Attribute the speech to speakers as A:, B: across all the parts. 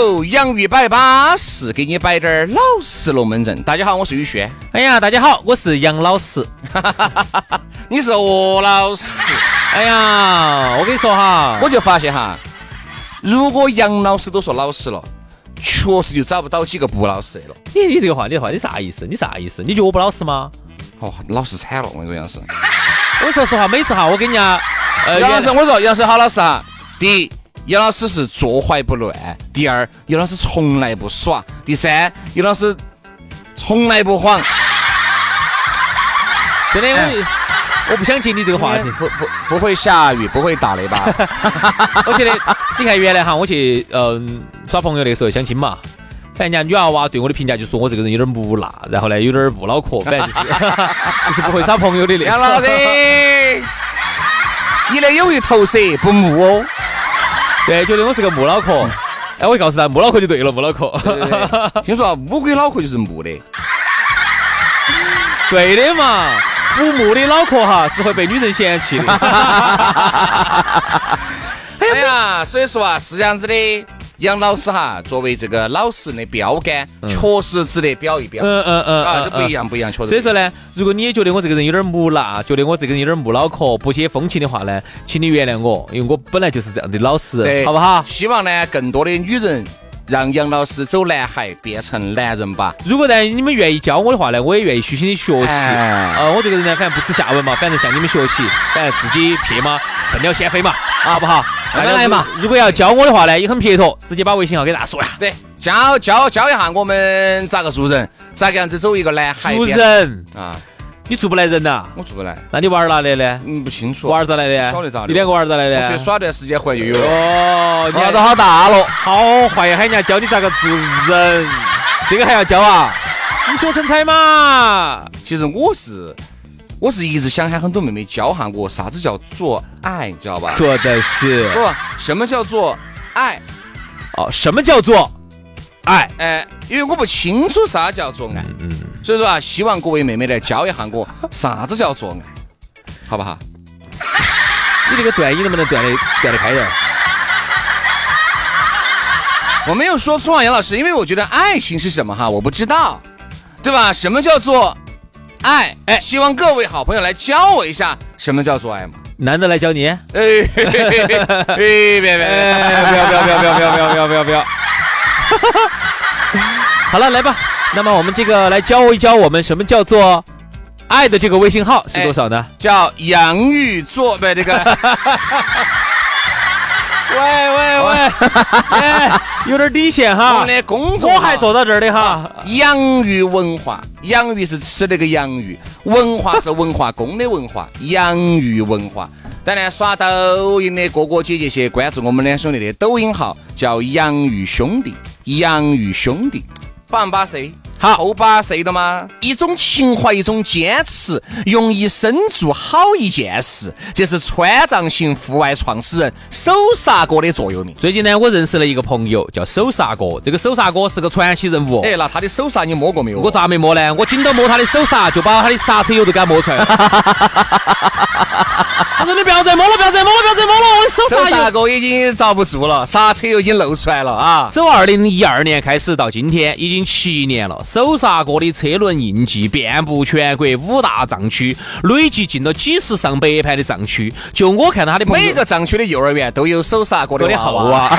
A: 喽，洋芋摆巴适，给你摆点儿老实龙门阵。大家好，我是宇轩。
B: 哎呀，大家好，我是杨老师。
A: 你是何老师？
B: 哎呀，我跟你说哈，
A: 我就发现哈，如果杨老师都说老实了，确实就找不到几个不老实的了。
B: 你你这个话，你这话你啥意思？你啥意思？你觉得我不老实吗？
A: 哦，老实惨了，我跟你说杨老师。
B: 我说实话，每次哈，我跟人家，
A: 呃，杨老师，我说杨老师好老实哈。第一。杨老师是坐怀不乱。第二，杨老师从来不耍。第三，杨老师从来不晃。
B: 真的，我我不想接你这个话题。
A: 不不不会下雨，不会打雷吧？
B: 我觉得，你看原来哈，我去嗯耍朋友的时候相亲嘛，反正人家女娃娃对我的评价就说我这个人有点木讷，然后呢有点木脑壳，反正就是 就是不会耍朋友的那种。
A: 杨老师，你的有一头蛇不木哦。
B: 对，觉得我是个木脑壳，哎，我告诉他，木脑壳就对了，木脑壳。
A: 听说啊，乌龟脑壳就是木的，
B: 对的嘛，不木的脑壳哈是会被女人嫌弃的。
A: 哎呀，所以说啊，是这样子的。杨老师哈，作为这个老实的标杆，确实值得表一表。嗯嗯嗯，啊，这不一样，不一样，确实。
B: 所以说呢，如果你也觉得我这个人有点木讷，觉得我这个人有点木脑壳，不解风情的话呢，请你原谅我，因为我本来就是这样的老实，好不好？
A: 希望呢，更多的女人让杨老师走男孩变成男人吧。
B: 如果呢，你们愿意教我的话呢，我也愿意虚心的学习。呃，我这个人呢，反正不耻下问嘛，反正向你们学习，反正自己撇嘛，笨鸟先飞嘛，好不好？
A: 慢慢来嘛。
B: 如果要教我的话呢，也很撇脱，直接把微信号给大家说呀。
A: 对，教教教一下我们咋个做人，咋个样子走一个男孩。
B: 做人啊，你做不来人呐？
A: 我做不来。
B: 那你娃儿哪来的？
A: 嗯，不清楚。
B: 娃儿咋来的？
A: 晓得咋的？
B: 你两个娃儿咋来的？
A: 去耍段时间回来就有了。
B: 哦，
A: 娃都好大了，
B: 好坏呀！喊人家教你咋个做人，这个还要教啊？自学成才嘛。
A: 其实我是。我是一直想喊很多妹妹教下我啥子叫做爱，你知道吧？
B: 做的是
A: 不？什么叫做爱？
B: 哦，什么叫做爱？
A: 哎，因为我不清楚啥叫做爱，嗯，所以说啊，希望各位妹妹来教一下我啥子叫做爱，好不好？
B: 你这个段音能不能断的断的开点？
A: 我没有说错啊，杨老师，因为我觉得爱情是什么哈，我不知道，对吧？什么叫做？爱哎，希望各位好朋友来教我一下什么叫做爱嘛？
B: 男的来教你？哎，
A: 别别别不
B: 要不要不要不要不要不要不要不要！好了，来吧。那么我们这个来教一教我们什么叫做爱的这个微信号是多少呢？
A: 叫洋芋做呗，这个。
B: 喂喂喂，有点底线哈！
A: 我们的工作
B: 我还坐到这儿的哈。
A: 洋芋文化，洋芋是吃那个洋芋，文化是文化宫的文化，洋芋文化。当然，刷抖音的哥哥姐姐些关注我们两兄弟的抖音号，叫洋芋兄弟，洋芋兄弟，把把谁？
B: 好，
A: 后巴谁了吗？一种情怀，一种坚持，用一生做好一件事，这是川藏行户外创始人手刹哥的座右铭。
B: 最近呢，我认识了一个朋友，叫手刹哥。这个手刹哥是个传奇人物。
A: 哎，那他的手刹你摸过没有？
B: 我咋没摸呢？我紧到摸他的手刹，就把他的刹车油都给他摸出来了。他说你不要再摸了，不要再摸了，不要再摸了，我的手
A: 手刹
B: 刹油。
A: 哥已经遭不住了，刹车油已经露出来了啊！
B: 从二零一二年开始到今天，已经七年了。手刹哥的车轮印记遍布全国五大藏区，累计进了几十上百盘的藏区。就我看到他的
A: 每个藏区的幼儿园都有手刹哥的
B: 后啊，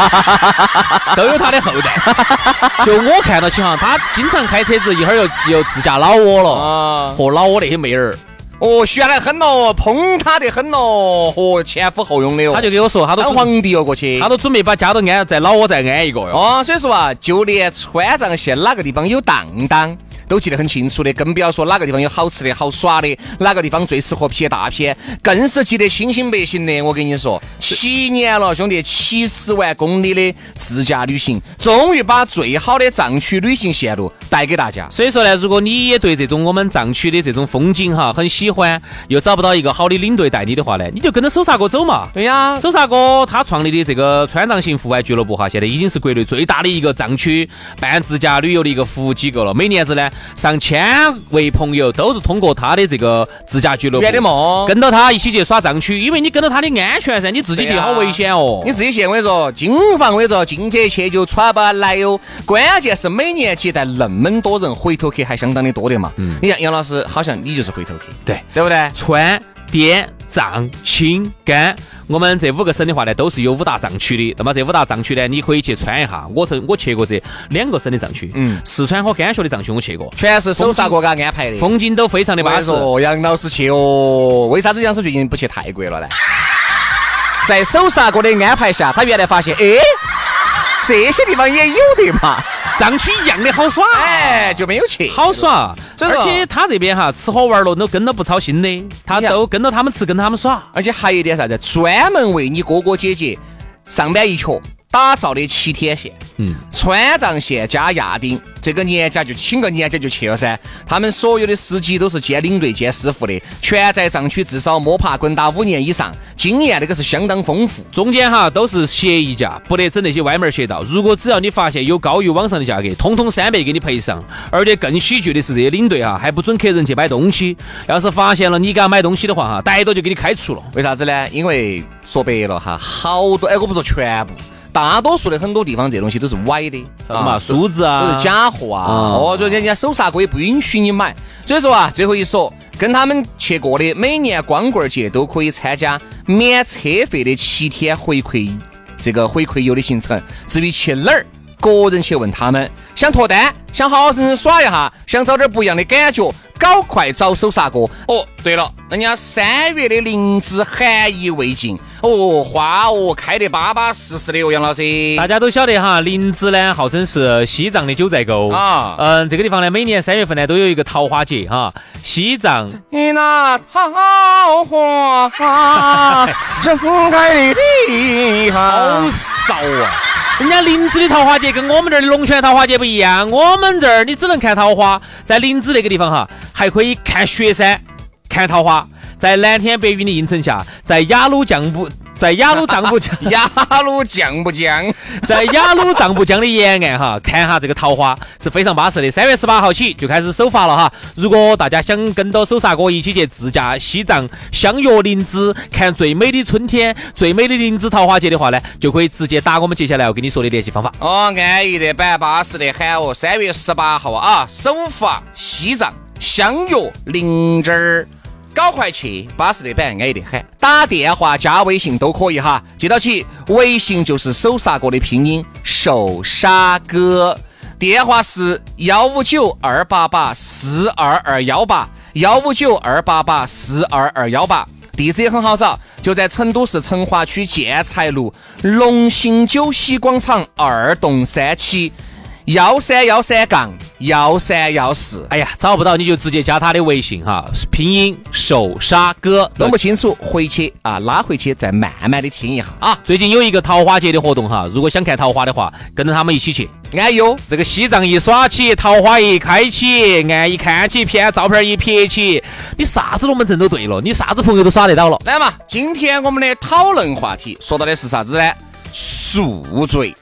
B: 都有他的后代。就我看到起哈，他经常开车子，一会儿又又自驾老挝了，
A: 啊，
B: 和老挝那些妹儿，
A: 哦，悬得很咯，捧他得很咯，哦，前呼后拥的哦。
B: 他就跟我说，他都准
A: 当皇帝哦过去。
B: 他都准备把家都安在老窝再安一个哟。
A: 哦，所以说啊，就连川藏线哪个地方有当当，都记得很清楚的，更不要说哪个地方有好吃的好耍的，哪个地方最适合拍大片，更是记得清清白醒的。我跟你说，七年了，兄弟，七十万公里的自驾旅行，终于把最好的藏区旅行线路带给大家。
B: 所以说呢，如果你也对这种我们藏区的这种风景哈很喜欢，又找不到一个好的领队带你的话呢，你就跟着手刹哥走嘛。
A: 对呀，
B: 手刹哥他创立的这个川藏行户外俱乐部哈，现在已经是国内最大的一个藏区办自驾旅游的一个服务机构了。每年子呢，上千位朋友都是通过他的这个自驾俱乐部
A: 圆的梦
B: 跟到他一起去耍藏区，因为你跟到他的安全噻，你自己去好危险哦。
A: 你自己去，我跟你说，金房我跟你说，进这去就穿不来哟。关键是每年接待那么多人，回头客还相当的多的嘛。嗯，你像杨老师，好像你就是回头客，
B: 对
A: 对不对？
B: 川、滇、藏、青、甘，我们这五个省的话呢，都是有五大藏区的。那么这五大藏区呢，你可以去穿一下。我曾我去过这两个省的藏区，
A: 嗯
B: 四川和甘肃的藏区我去过，
A: 全是手刹哥给他安排的。
B: 风景都非常的巴适。
A: 杨老师去哦，为啥子杨老师最近不去泰国了呢？在手刹哥的安排下，他原来发现，哎，这些地方也有的嘛，
B: 藏区一样的好耍，
A: 哎，就没有去。
B: 好耍。而且他这边哈吃喝玩乐都跟到不操心的，他都跟到他们吃，跟到他们耍。
A: 而且还有一点啥子，专门为你哥哥姐姐上班一瘸打造的七天线。
B: 嗯，
A: 川藏线加亚丁，这个年假就请个年假就去了噻。他们所有的司机都是兼领队兼师傅的，全在藏区至少摸爬滚打五年以上，经验那个是相当丰富。
B: 中间哈都是协议价，不得整那些歪门邪道。如果只要你发现有高于网上的价格，通通三倍给你赔上。而且更喜剧的是，这些领队哈还不准客人去买东西，要是发现了你给他买东西的话哈，逮到就给你开除了。
A: 为啥子呢？因为说白了哈，好多哎，我不说全部，大多数的很多地方这东西都是歪的，
B: 啥子嘛，梳子啊，
A: 都是假货啊！
B: 啊
A: 哦，就人家手刹哥也不允许你买，所以说啊，最后一说，跟他们去过的，每年光棍节都可以参加免车费的七天回馈这个回馈游的行程。至于去哪儿，个人去问他们。想脱单，想好好生生耍一下，想找点不一样的感觉，搞快找手刹哥。哦，对了，人家三月的灵芝含义未尽，哦，花哦开得巴巴适适的哦，杨老师。
B: 大家都晓得哈，林芝呢号称是西藏的九寨沟
A: 啊
B: 嗯，这个地方呢，每年三月份呢都有一个桃花节哈，西藏
A: 你那桃花盛开的地
B: 好
A: 方。
B: 少啊！人家林芝的桃花节跟我们这儿的龙泉桃花节不一样，我们这儿你只能看桃花，在林芝那个地方哈，还可以看雪山、看桃花，在蓝天白云的映衬下，在雅鲁藏布，在雅鲁藏布江。
A: 雅鲁藏布江？
B: 在雅鲁藏布江的沿岸哈，看哈这个桃花是非常巴适的。三月十八号起就开始首发了哈。如果大家想跟到手刹哥一起去自驾西藏，相约林芝，看最美的春天、最美的林芝桃花节的话呢，就可以直接打我们接下来要跟你说的联系方法。
A: 哦，安逸的板巴适的很哦。三月十八号啊，首发西藏，相约林芝儿。搞快去，巴适的板，安逸的很。打电话加微信都可以哈，记到起，微信就是手刹哥的拼音，手刹哥。电话是幺五九二八八四二二幺八，幺五九二八八四二二幺八。地址也很好找，就在成都市成华区建材路龙兴酒席广场二栋三期幺三幺三杠幺三幺四。
B: 哎呀，找不到你就直接加他的微信哈，拼音手沙哥。
A: 弄不清楚，回去啊拉回去再慢慢的听一下啊。
B: 最近有一个桃花节的活动哈，如果想看桃花的话，跟着他们一起去。
A: 哎呦，
B: 这个西藏一耍起，桃花一开起，俺一看起，片照片一撇起，你啥子龙门阵都对了，你啥子朋友都耍得到了。
A: 来嘛，今天我们的讨论话题说到的是啥子呢？宿醉。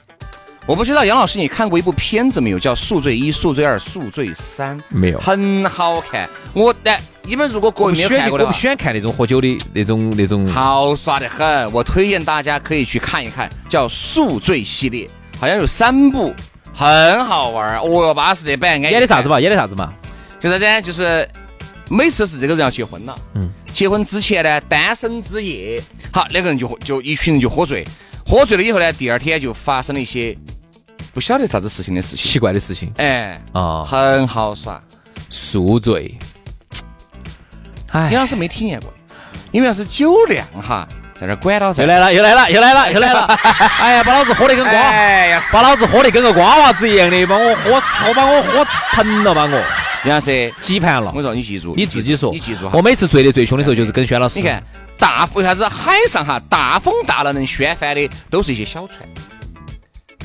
A: 我不知道杨老师你看过一部片子没有，叫《宿醉一》《宿醉二》《宿醉三》，
B: 没有
A: 很好看。我但你们如果各位没有看过的
B: 我不，喜欢看那种喝酒的那种那种。
A: 好耍得很。我推荐大家可以去看一看，叫《宿醉》系列，好像有三部，很好玩儿。哦哟，巴适的板。
B: 演的啥子？嘛？演的啥子嘛？
A: 就啥子呢？就是每次是这个人要结婚了，嗯，结婚之前呢，单身之夜，好，那个人就就一群人就喝醉，喝醉了以后呢，第二天就发生了一些不晓得啥子事情的事情，
B: 奇怪的事情
A: 哎，
B: 啊！
A: 很好耍。
B: 宿醉。哎
A: 李老师没体验过，因为要是酒量哈，在那儿管到噻
B: 又。来了，又来了，又来了，又来了！哎呀，把老子喝得跟瓜，
A: 哎呀，
B: 把老子喝得跟个瓜娃子一样的，把我喝，我把我喝疼了，把我
A: 杨老师，
B: 几盘了
A: 我。说你记住，
B: 你自己说，
A: 你记住哈
B: 我。每次醉得最凶的时候，就是跟轩老师。
A: 你看，大为啥子海上哈大风大浪能掀翻的，都是一些小船。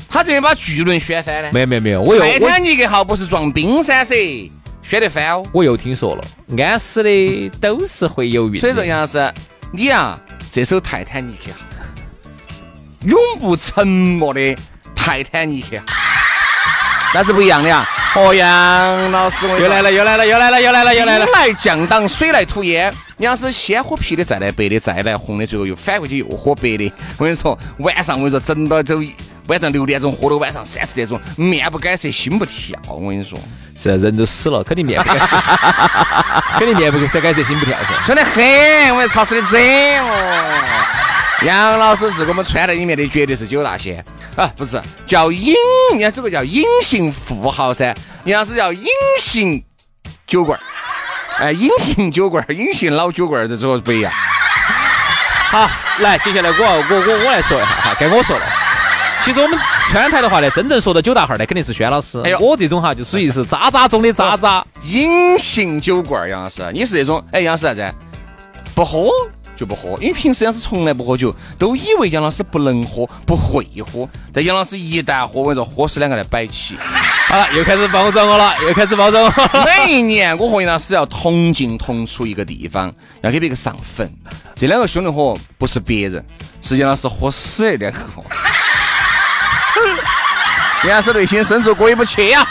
A: 他这边把巨轮掀翻了？
B: 没有没有没有，我又
A: 泰坦尼克号不是撞冰山噻，掀得翻哦。
B: 我又听说了，安死的都是会游泳。
A: 所以说，杨老师，你呀，这艘泰坦尼克号，永不沉没的泰坦尼克号，那是不一样的呀。哦，杨老师，我
B: 又来了，又来了，又来了，又来了，又来了
A: 兵。来将挡，水来土掩。你要是先喝啤的，再来白的，再来红的，最后又反过去又喝白的。我跟你说，晚上我跟你说，整到走晚上六点钟喝到晚上三四点钟，面不改色，心不跳。我跟你说，
B: 是人都死了，肯定面不改色，肯定面不改色，改色心不跳噻。
A: 凶得很，我跟潮湿的整哦。杨老师是给我们穿在里面的，绝对是九大仙啊，不是叫隐，人家这个叫隐形富豪噻，杨老师叫隐形酒馆儿，哎，隐形酒馆儿，隐形老酒馆儿，这说不一样。
B: 好，来，接下来我我我我来说一下哈，该我说了。其实我们川台的话呢，真正说到九大号呢，肯定是轩老师。
A: 哎呦
B: 我这种哈就属于是渣渣中的渣渣。
A: 隐形酒罐儿，杨老师，你是这种，哎，杨老师啥子？不喝就不喝，因为平时杨老师从来不喝酒，都以为杨老师不能喝，不会喝。但杨老师一旦喝，我跟你说，喝死两个来摆起。
B: 好了，又开始包装我了，又开始包装我。
A: 每一年我和杨老师要同进同出一个地方，要给别个上坟。这两个兄弟伙不是别人，是杨老师喝死的两个。杨老师内心深处过意不去呀、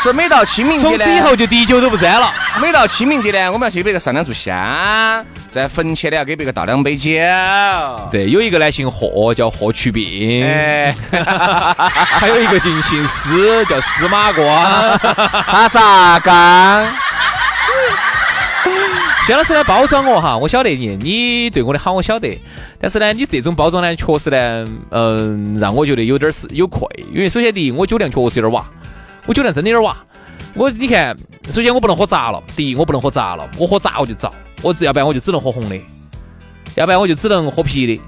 A: 所以每到清明节呢，
B: 从此以后就滴酒都不沾了。
A: 每到清明节呢，我们要去给别个上两炷香，在坟前呢要给别个倒两杯酒。
B: 对，有一个呢姓霍，叫霍去病；
A: 哎，
B: 还有一个姓姓司，叫司马光。
A: 打砸缸。
B: 薛老师来包装我哈，我晓得你，你对我的好我晓得，但是呢，你这种包装呢，确实呢，嗯，让我觉得有点儿是有愧，因为首先第一，我酒量确实有点儿瓦，我酒量真的有点儿瓦。我你看，首先我不能喝杂了，第一我不能喝杂了，我喝杂我就遭，我要不然我就只能喝红的，要不然我就只能喝啤的。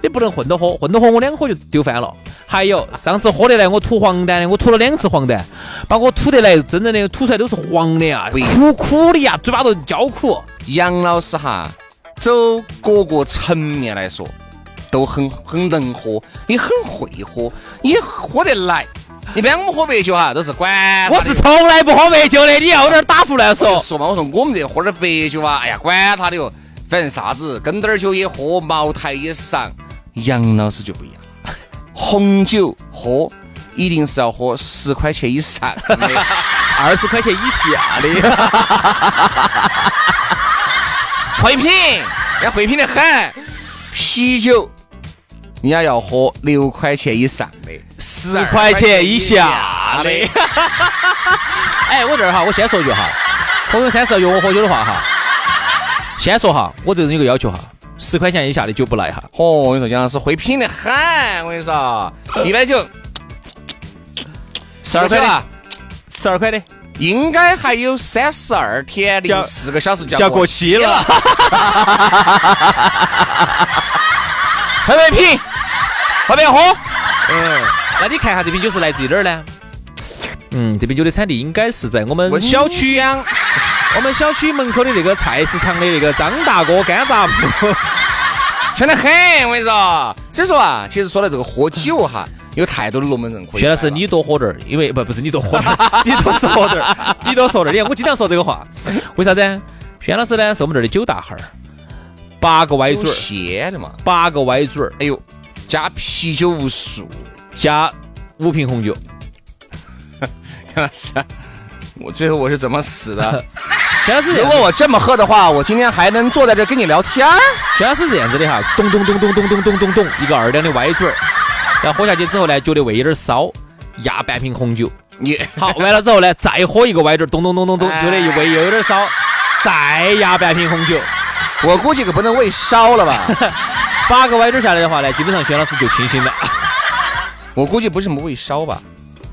B: 你不能混着喝，混着喝我两喝就丢翻了。还有上次喝的来，我吐黄疸的，我吐了两次黄疸，把我吐得来，真正的吐出来都是黄的啊，苦苦的呀，嘴巴都焦苦。
A: 杨老师哈，走各个层面来说，都很很能喝，也很会喝，也喝得来。一般我们喝白酒哈，都是管。
B: 我是从来不喝白酒的，你要点打胡乱说。
A: 说嘛，我说我们这喝点白酒啊，哎呀，管他的哟，反正啥子跟点儿酒也喝，茅台也上。杨老师就不一样，红酒喝一定是要喝十块钱以上的。
B: 二十块钱以下的，
A: 会品，要会品的很。啤酒，人家要喝六块钱以上的，
B: 十块钱以下的。哎，我这儿哈，我先说一句哈，朋友三十要约我喝酒的话哈，先说哈，我这人有个要求哈，十块钱以下的酒不来哈。
A: 哦，我跟你说，杨老师会品的很。我跟你说，一般酒
B: 十二块的
A: 啊，
B: 十二块的，
A: 应该还有三十二天零四个小时就
B: 就要过期了。
A: 会不会品？会不会喝？
B: 嗯，那你看一下这瓶酒是来自于哪儿呢？嗯，这瓶酒的产地应该是在我们小区
A: 江
B: 我们小区门口的那个菜市场的那个张大哥干杂铺。
A: 香得很。我跟你说，所以说啊，其实说到这个喝酒哈，有太多的龙门阵可以。
B: 薛老师，你多喝点儿，因为不不是你多喝点儿，你多说点儿，你多说点儿。你看我经常说这个话，为啥子？薛老师呢是我们这儿的九大号儿，八个歪嘴儿，
A: 鲜的嘛？
B: 八个歪嘴儿，
A: 哎呦，加啤酒无数，
B: 加五瓶红酒。
A: 杨老师，我最后我是怎么死的？
B: 全老师，
A: 如果我这么喝的话，我今天还能坐在这跟你聊天儿。
B: 薛老师是这样子的哈，咚咚咚咚咚咚咚咚咚，一个二两的歪嘴儿，然后喝下去之后呢，觉得胃有点烧，压半瓶红酒。
A: 你
B: 好，完了之后呢，再喝一个歪嘴儿，咚咚咚咚咚，
A: 哎
B: 觉得胃又有点烧，再压半瓶红酒。
A: 我估计可不能胃烧了吧？
B: 八个歪嘴下来的话呢，基本上薛老师就清醒了。
A: 我估计不是什么胃烧吧，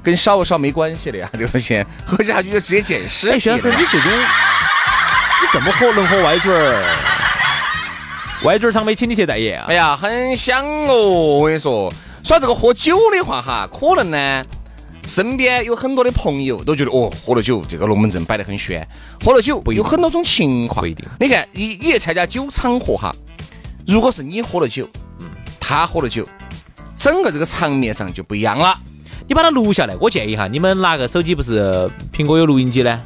A: 跟烧不烧没关系的呀，这个东西喝下去就直接捡尸。
B: 哎，薛老师，你这种你这么喝能喝歪嘴儿？歪嘴儿厂没请你去代言啊
A: 哎？呀，很香哦！我跟你说，说这个喝酒的话哈，可能呢，身边有很多的朋友都觉得哦，喝了酒这个龙门阵摆得很炫，喝了酒
B: 一定
A: 有很多种情况。
B: 不一定
A: 你看，你你去参加酒场合哈，如果是你喝了酒，嗯，他喝了酒，整个这个场面上就不一样了。
B: 你把它录下来，我建议哈，你们拿个手机不是苹果有录音机呢，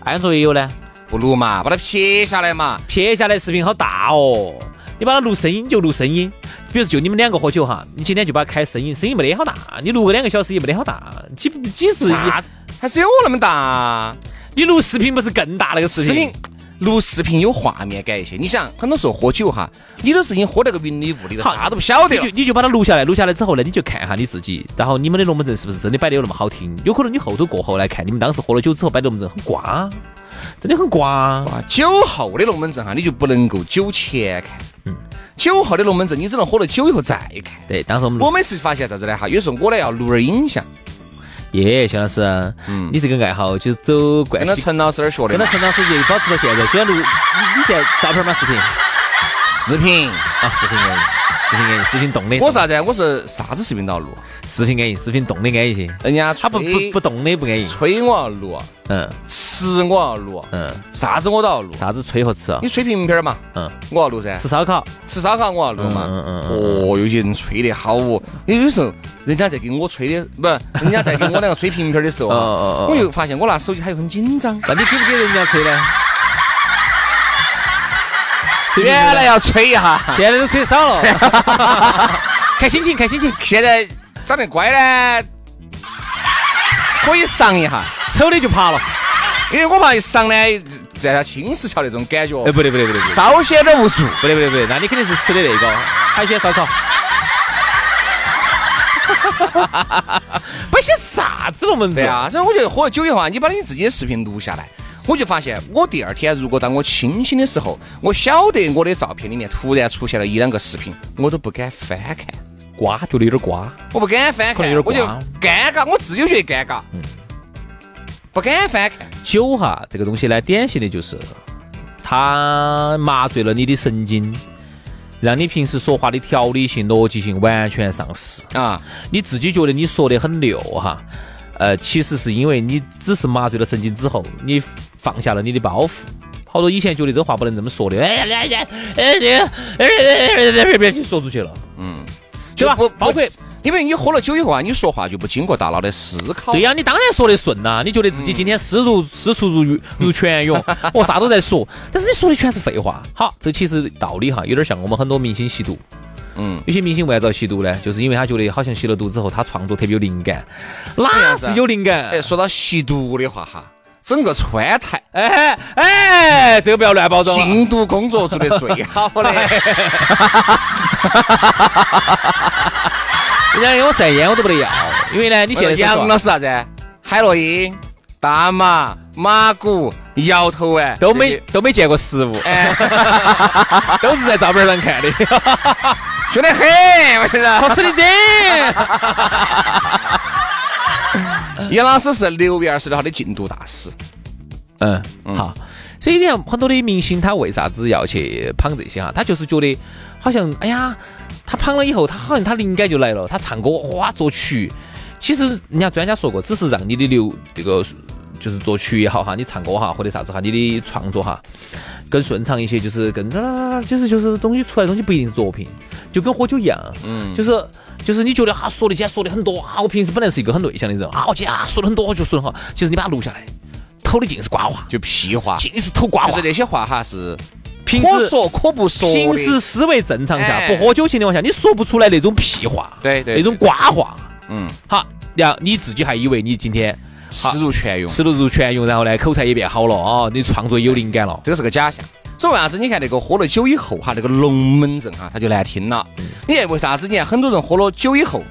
B: 安卓也有呢，
A: 不录嘛，把它撇下来嘛。
B: 撇下来视频好大哦。你把它录声音就录声音，比如就你们两个喝酒哈，你今天就把它开声音，声音没得好大，你录个两个小时也没得好大，几几十亿。
A: 还是有那么大？
B: 你录视频不是更大那个视频？
A: 视频录视频有画面感一些。你想，很多时候喝酒哈，你都是已经喝那个云里雾里的，啥都不晓得了
B: 你就。你就把它录下来，录下来之后呢，你就看下你自己，然后你们的龙门阵是不是真的摆的有那么好听？有可能你后头过后来看，你们当时喝了酒之后摆的龙门阵很瓜，真的很瓜。
A: 啊，酒后的龙门阵哈，你就不能够酒前看。嗯，酒后的龙门阵，你只能喝了酒以后再看。
B: 对，当时我们
A: 我每次发现啥子呢？哈，有时候我呢要录点影像，
B: 耶，薛老师，
A: 嗯
B: 你这个爱好就是走惯
A: 跟
B: 到，
A: 陈老师那儿学的
B: 跟
A: 嘛。
B: 到陈老师就保持到现在。虽然录你你现在照片吗？视频
A: 视频，
B: 啊，视频安逸，视频安逸，视频动的。
A: 我啥子？我是啥子视频都要录。
B: 视频安逸，视频动的安逸些。
A: 人家
B: 他不不不动的不安逸。
A: 吹我要录，
B: 嗯
A: 吃我要录，
B: 嗯，
A: 啥子我都要录。
B: 啥子吹和吃啊
A: 你？吹瓶瓶儿嘛，
B: 嗯，
A: 我要录噻。
B: 吃烧烤。
A: 吃烧烤我要录嘛。
B: 嗯
A: 哦，有些人吹得好哦，有时候人家在给我吹的，不是人家在给我两个吹瓶瓶儿的时候啊
B: 哦哦哦
A: 我又发现我拿手机他又很紧张。
B: 那你给不给人家吹呢？
A: 原来要吹一下，
B: 现在都吹少了，看心情，看心情，
A: 现在长得乖呢，可以上一下，
B: 丑的就爬了。
A: 因为我怕一上呢，在他青石桥那种感觉，
B: 哎，不对不对不对不对，
A: 稍显有点无助。
B: 不对不对不对，那你肯定是吃的那个海鲜烧烤。不写啥子龙门阵
A: 对啊，所以我觉得喝了酒以后啊，你把你自己的视频录下来，我就发现我第二天如果当我清醒的时候，我晓得我的照片里面突然出现了一两个视频，我都不敢翻看。
B: 瓜，觉得有点瓜。
A: 我不敢翻看，
B: 有
A: 我就
B: 点
A: 尴尬，我自己觉得尴尬，不敢翻看。
B: 酒哈这个东西呢，典型的就是它麻醉了你的神经，让你平时说话的条理性、逻辑性完全丧失。
A: 啊，
B: 你自己觉得你说的很溜哈，呃，其实是因为你只是麻醉了神经之后，你放下了你的包袱。好多以前觉得这话不能这么说的，哎呀哎呀哎呀哎呀，就说出去了，
A: 嗯，
B: 对吧？包括
A: 因为你喝了酒以后啊，你说话就不经过大脑的思考。
B: 对呀，你当然说的顺呐，你觉得自己今天思如思出如如泉涌，我啥都在说，但是你说的全是废话。好，这其实道理哈，有点像我们很多明星吸毒，
A: 嗯，
B: 有些明星为啥子要吸毒呢？就是因为他觉得好像吸了毒之后，他创作特别有灵感，哪是有灵感？
A: 哎，说到吸毒的话哈，整个川台
B: 哎哎，这个不要乱包装啊。
A: 禁毒工作做得最好的，
B: 人家给我晒烟我都不得要，因为呢，你现在
A: 杨老师啥子？海洛因、大麻、马古、摇头丸
B: 都没都没见过实物，
A: 哎，
B: 都是在照片上看的，
A: 凶得很，我跟你说。
B: 好死的这。
A: 杨老师是六月二十六号的禁毒大使。
B: 嗯，好。这一点很多的明星他为啥子要去捧这些哈？他就是觉得好像哎呀，他胖了以后，他好像他灵感就来了，他唱歌哇作曲。其实人家专家说过，只是让你的流这个就是作曲也好哈，你唱歌哈或者啥子哈，你的创作哈更顺畅一些，就是更就是就是东西出来的东西不一定是作品，就跟喝酒一样，嗯，就是。就是你觉得哈说的今天说的很多啊，我平时本来是一个很内向的人啊，我今天啊说的很多，我就说的好。其实你把它录下来，偷的尽是瓜话，
A: 就屁话，
B: 尽是吐瓜话
A: 就是。那些话哈是
B: 平时
A: 可说可不说的。
B: 平时思维正常下，
A: 哎
B: 不喝酒情况下，你说不出来那种屁话，
A: 对对
B: 那种瓜话。
A: 嗯，
B: 好，然后你自己还以为你今天
A: 思如泉涌，
B: 思路如泉涌，然后呢口才也变好了啊，你创作有灵感了。
A: 这个是个假象。所以为啥子？你看那个喝了酒以后哈，那个龙门阵哈，它就难听了。你看为啥子？你看很多人喝了酒以后，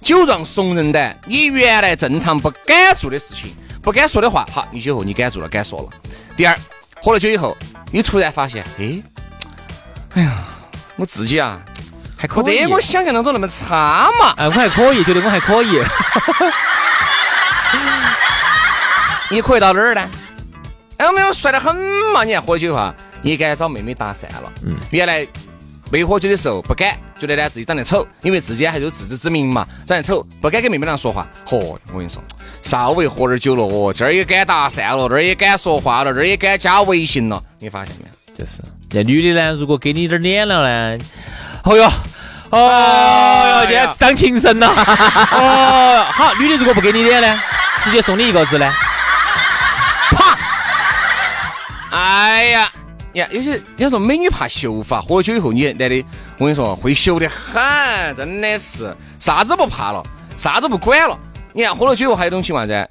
A: 酒壮怂人胆，你原来正常不敢做的事情，不敢说的话，好，你酒后你敢做了，敢说了。第二，喝了酒以后，你突然发现，哎，哎呀，我自己啊，
B: 还可以
A: 我想象当中那么差嘛。
B: 哎，我还可以，觉得我还可以。
A: 你可以到哪儿呢？哎，我们帅得很嘛！你看喝酒哈，你该找妹妹搭讪了。嗯，原来没喝酒的时候不敢，觉得呢自己长得丑，因为自己还有自知之明嘛，长得丑不敢跟妹妹俩说话。嚯，我跟你说，稍微喝点酒了，哦，这儿也敢搭讪了，那儿也敢说话了，这儿也敢加微信了，你发现没有？
B: 就是那女的呢，如果给你点脸了呢，哦哟，哦哟，今天当情圣了。哦，好，女的如果不给你脸呢，直接送你一个字呢，啪。
A: 哎呀呀，有些人家说美女怕秀发，喝了酒以后，你男的，我跟你说会秀得很，真的是啥子不怕了，啥子不管了。你看喝了酒以后还有一种情况噻，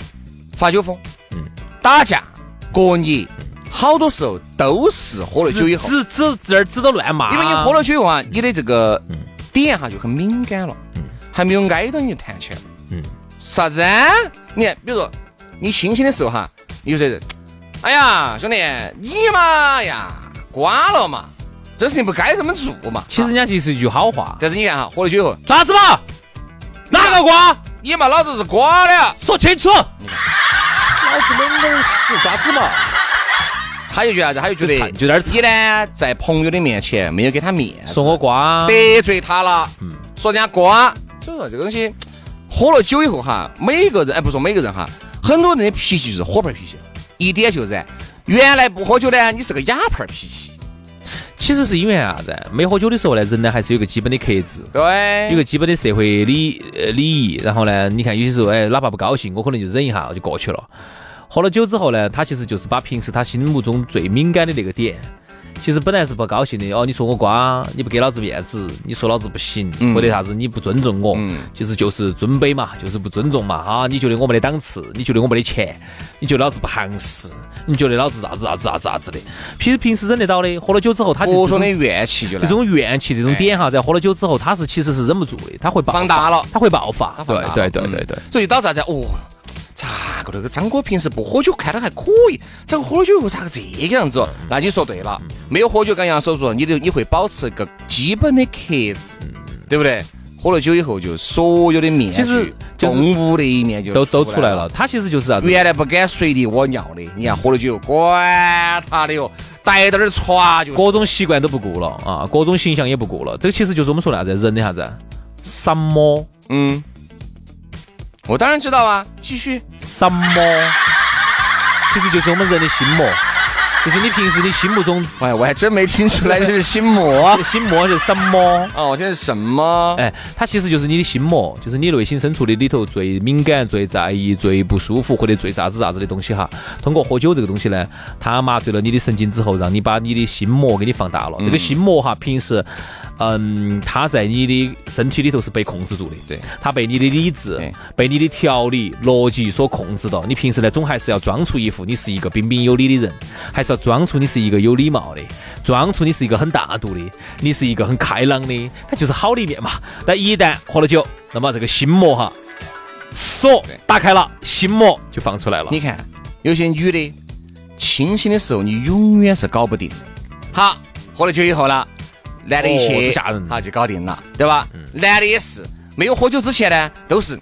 A: 发酒疯，嗯，打架、过年，好多时候都是喝了酒以后，
B: 指指指儿指都乱骂，
A: 因为你喝了酒以后啊，你的这个点哈就很敏感了，还没有挨到你就弹起来了，嗯，啥子啊？你看，比如说你清醒的时候哈，有些人。哎呀，兄弟，你嘛呀，瓜了嘛，这事情不该这么做嘛。
B: 其实人家其实一句好话，
A: 但是你看哈，喝了酒以后，
B: 爪子嘛？哪个瓜？
A: 你嘛，老子是瓜了，
B: 说清楚。老子冷点屎，爪子嘛？
A: 他就觉得啥子？还有觉得
B: 就点儿
A: 你呢，在朋友的面前没有给他面子，
B: 说我瓜，
A: 得罪他了，嗯，说人家瓜。所以说这个东西，喝了酒以后哈，每个人哎，不说每个人哈，很多人的脾气就是火盆脾气。一点就燃，原来不喝酒呢，你是个哑炮脾气。
B: 其实是因为啥子？没喝酒的时候呢，人呢还是有个基本的克制，
A: 对，
B: 有个基本的社会礼呃礼仪。然后呢，你看有些时候，哎，哪怕不高兴，我可能就忍一下就过去了。喝了酒之后呢，他其实就是把平时他心目中最敏感的那个点。其实本来是不高兴的哦，你说我瓜，你不给老子面子，你说老子不行，或者啥子你不尊重我，其实就是尊卑嘛，就是不尊重嘛啊！你觉得我没得档次，你觉得我没得钱，你觉得老子不行事，你觉得老子啥子啥子啥子啥子的。平平时忍得到的，喝了酒之后，他
A: 各种的怨气就
B: 这种怨气这种点哈，在喝了酒之后，他是其实是忍不住的，他会
A: 放大了，
B: 他会爆发。对对对对对，
A: 所以导致啥子？哦。咋个那个张哥平时不喝酒看他还可以，这个喝了酒以后咋个这个样子？那你说对了，没有喝酒，刚杨所说，你的你会保持一个基本的克制，对不对？喝了酒以后，就所有的面
B: 其实
A: 动物的一面就
B: 都都
A: 出
B: 来了。他其实就是啥子？
A: 原来不敢随地屙尿的，你看喝了酒，管他的哟，逮到点船就
B: 各种习惯都不顾了啊，各种形象也不顾了。这个其实就是我们说的啥子？人的啥子？什么？嗯。
A: 我当然知道啊，继续
B: 什么？其实就是我们人的心魔，就是你平时你心目中，
A: 哎，我还真没听出来这是心魔，
B: 心魔是什么？
A: 哦，我觉得是什么？
B: 哎，它其实就是你的心魔，就是你内心深处的里头最敏感、最在意、最不舒服或者最啥子啥子的东西哈。通过喝酒这个东西呢，它麻醉了你的神经之后，让你把你的心魔给你放大了。这个心魔哈，平时。嗯，它在你的身体里头是被控制住的，
A: 对，
B: 它被你的理智、被你的条理、逻辑所控制到。你平时呢，总还是要装出一副你是一个彬彬有礼的人，还是要装出你是一个有礼貌的，装出你是一个很大度的，你是一个很开朗的，它就是好的一面嘛。但一旦喝了酒，那么这个心魔哈，锁打开了，心魔就放出来了。
A: 你看，有些女的清醒的时候，你永远是搞不定的。好，喝了酒以后呢。男的一切
B: 吓人，
A: 好就搞定了，对吧？男的也是，没有喝酒之前呢，都是，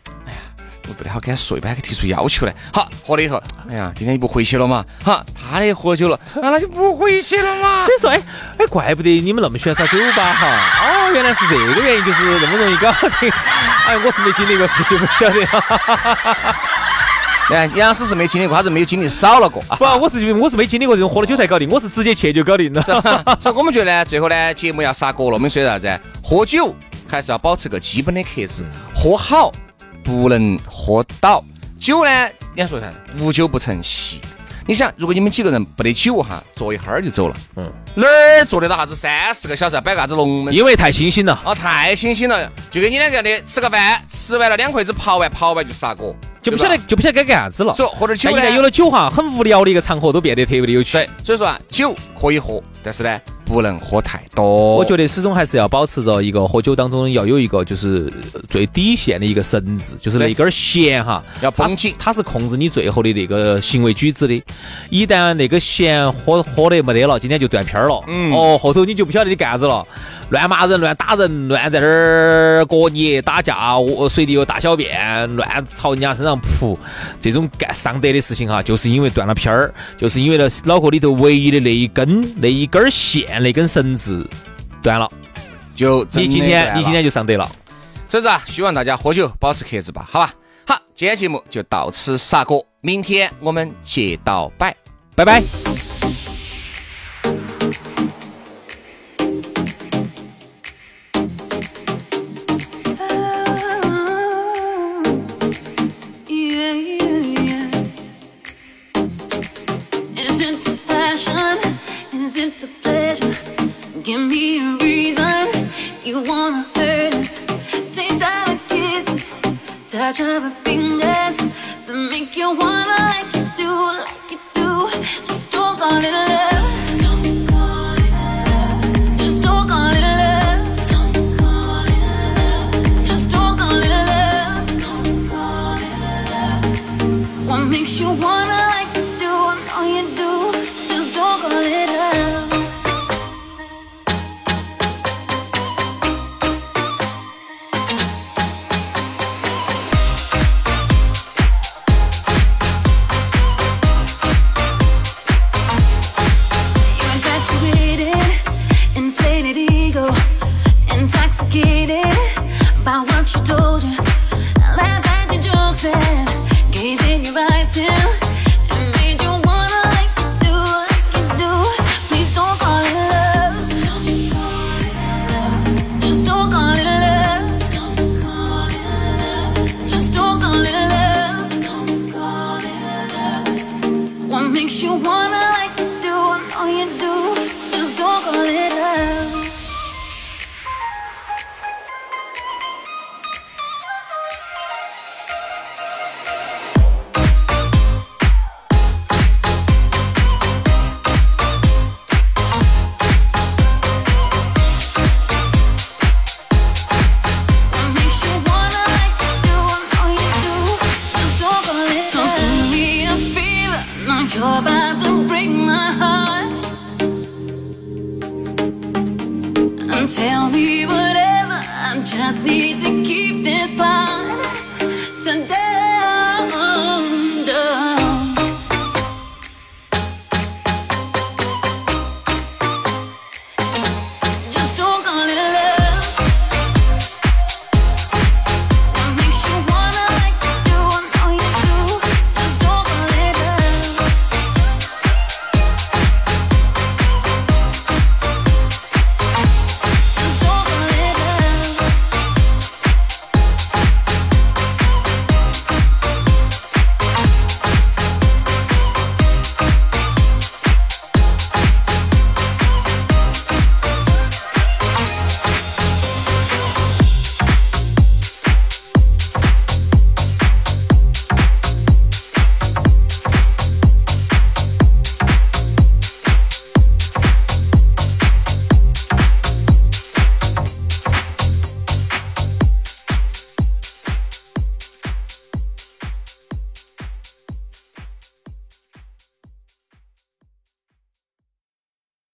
A: 我不得好敢说，一般给提出要求来。好，喝了以后，哎呀，今天你不回去了嘛？好，他也喝酒了，那那就不回去了嘛。
B: 所以说，哎哎，怪不得你们那么喜欢耍酒吧哈。哦，原来是这个原因，就是那么容易搞定。哎，我是没经历过这些，不晓得。
A: 哎，杨老师是没经历过，他是没有经历少了过。
B: 不，我是我是没经历过这种喝了酒才搞定，我是直接去就搞定了。
A: 所以我们觉得呢，最后呢，节目要杀锅了。我们说啥子？喝酒还是要保持个基本的克制，喝好不能喝倒。酒呢，人家说啥？无酒不成席。你想，如果你们几个人不得酒哈，坐一会儿就走了，嗯，哪儿坐得到啥子三四个小时，摆个啥子龙门？
B: 因为太清醒了，
A: 哦，太清醒了，就跟你两个的吃个饭，吃完了两筷子刨完，刨完就杀锅，
B: 就不晓得就不晓得该干啥子了。
A: 所以喝点酒
B: 一旦有了酒哈，很无聊的一个场合都变得特别的有趣。
A: 对，所以说啊，酒可以喝，但是呢，不能喝太多。
B: 我觉得始终还是要保持着一个喝酒当中要有一个就是最底线的一个绳子，就是那根弦哈，
A: 要绷紧
B: 它是控制你最后的那个行为举止的。一旦那个弦喝喝的没得了，今天就断片儿了。
A: 嗯
B: 哦，后头你就不晓得你干啥子了，乱骂人、乱打人、乱在那儿过年打架，我随地又大小便，乱朝人家身上扑，这种干上德的事情哈，就是因为断了片儿，就是因为那脑壳里头唯一的那一根那一根线那根绳子断了。
A: 就真
B: 你今天你今天就上德了。
A: 所以说啊，希望大家喝酒保持克制吧，好吧？好，今天节目就到此杀过，明天我们接到摆，拜拜。
C: Touch of our fingers, that make you wanna like you do, like you do. Just don't call it love.